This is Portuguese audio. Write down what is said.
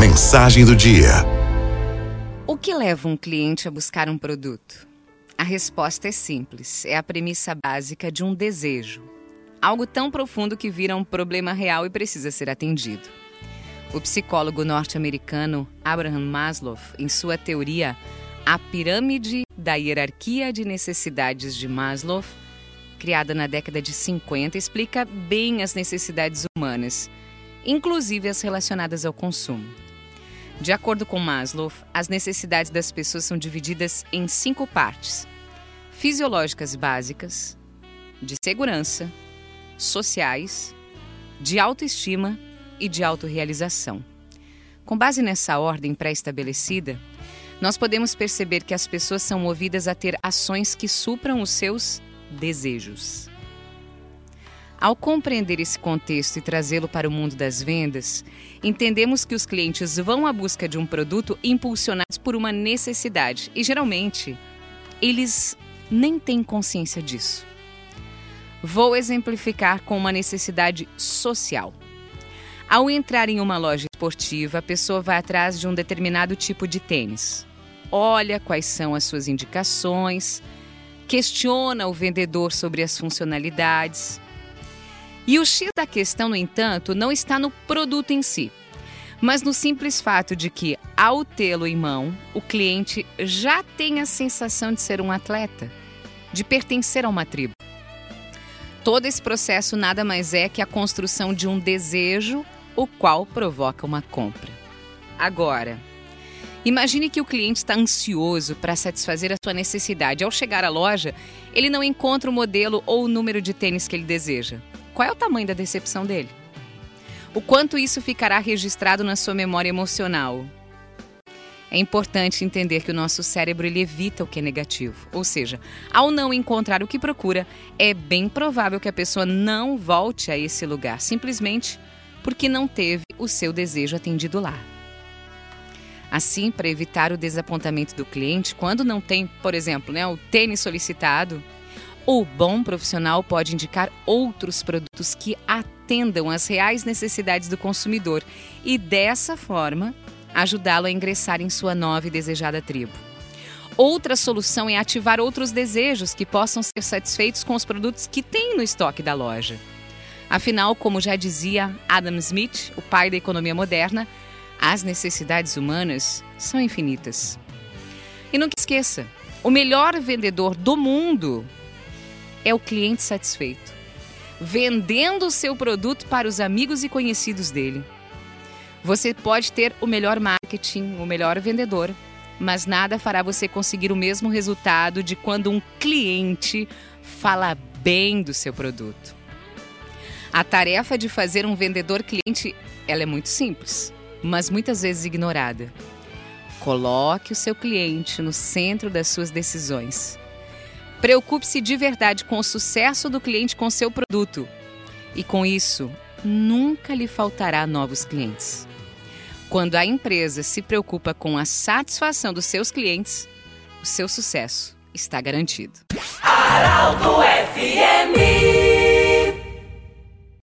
mensagem do dia. O que leva um cliente a buscar um produto? A resposta é simples: é a premissa básica de um desejo. Algo tão profundo que vira um problema real e precisa ser atendido. O psicólogo norte-americano Abraham Maslow, em sua teoria A Pirâmide da Hierarquia de Necessidades de Maslow, criada na década de 50, explica bem as necessidades humanas, inclusive as relacionadas ao consumo. De acordo com Maslow, as necessidades das pessoas são divididas em cinco partes: fisiológicas básicas, de segurança, sociais, de autoestima e de autorrealização. Com base nessa ordem pré-estabelecida, nós podemos perceber que as pessoas são movidas a ter ações que supram os seus desejos. Ao compreender esse contexto e trazê-lo para o mundo das vendas, entendemos que os clientes vão à busca de um produto impulsionados por uma necessidade e, geralmente, eles nem têm consciência disso. Vou exemplificar com uma necessidade social. Ao entrar em uma loja esportiva, a pessoa vai atrás de um determinado tipo de tênis. Olha quais são as suas indicações, questiona o vendedor sobre as funcionalidades. E o X da questão, no entanto, não está no produto em si, mas no simples fato de que, ao tê-lo em mão, o cliente já tem a sensação de ser um atleta, de pertencer a uma tribo. Todo esse processo nada mais é que a construção de um desejo, o qual provoca uma compra. Agora, imagine que o cliente está ansioso para satisfazer a sua necessidade. Ao chegar à loja, ele não encontra o modelo ou o número de tênis que ele deseja. Qual é o tamanho da decepção dele? O quanto isso ficará registrado na sua memória emocional? É importante entender que o nosso cérebro ele evita o que é negativo. Ou seja, ao não encontrar o que procura, é bem provável que a pessoa não volte a esse lugar, simplesmente porque não teve o seu desejo atendido lá. Assim, para evitar o desapontamento do cliente, quando não tem, por exemplo, né, o tênis solicitado, o bom profissional pode indicar outros produtos que atendam às reais necessidades do consumidor e, dessa forma, ajudá-lo a ingressar em sua nova e desejada tribo. Outra solução é ativar outros desejos que possam ser satisfeitos com os produtos que tem no estoque da loja. Afinal, como já dizia Adam Smith, o pai da economia moderna, as necessidades humanas são infinitas. E nunca esqueça: o melhor vendedor do mundo é o cliente satisfeito, vendendo o seu produto para os amigos e conhecidos dele. Você pode ter o melhor marketing, o melhor vendedor, mas nada fará você conseguir o mesmo resultado de quando um cliente fala bem do seu produto. A tarefa de fazer um vendedor cliente, ela é muito simples, mas muitas vezes ignorada. Coloque o seu cliente no centro das suas decisões. Preocupe-se de verdade com o sucesso do cliente com seu produto. E com isso, nunca lhe faltará novos clientes. Quando a empresa se preocupa com a satisfação dos seus clientes, o seu sucesso está garantido. Aralto FMI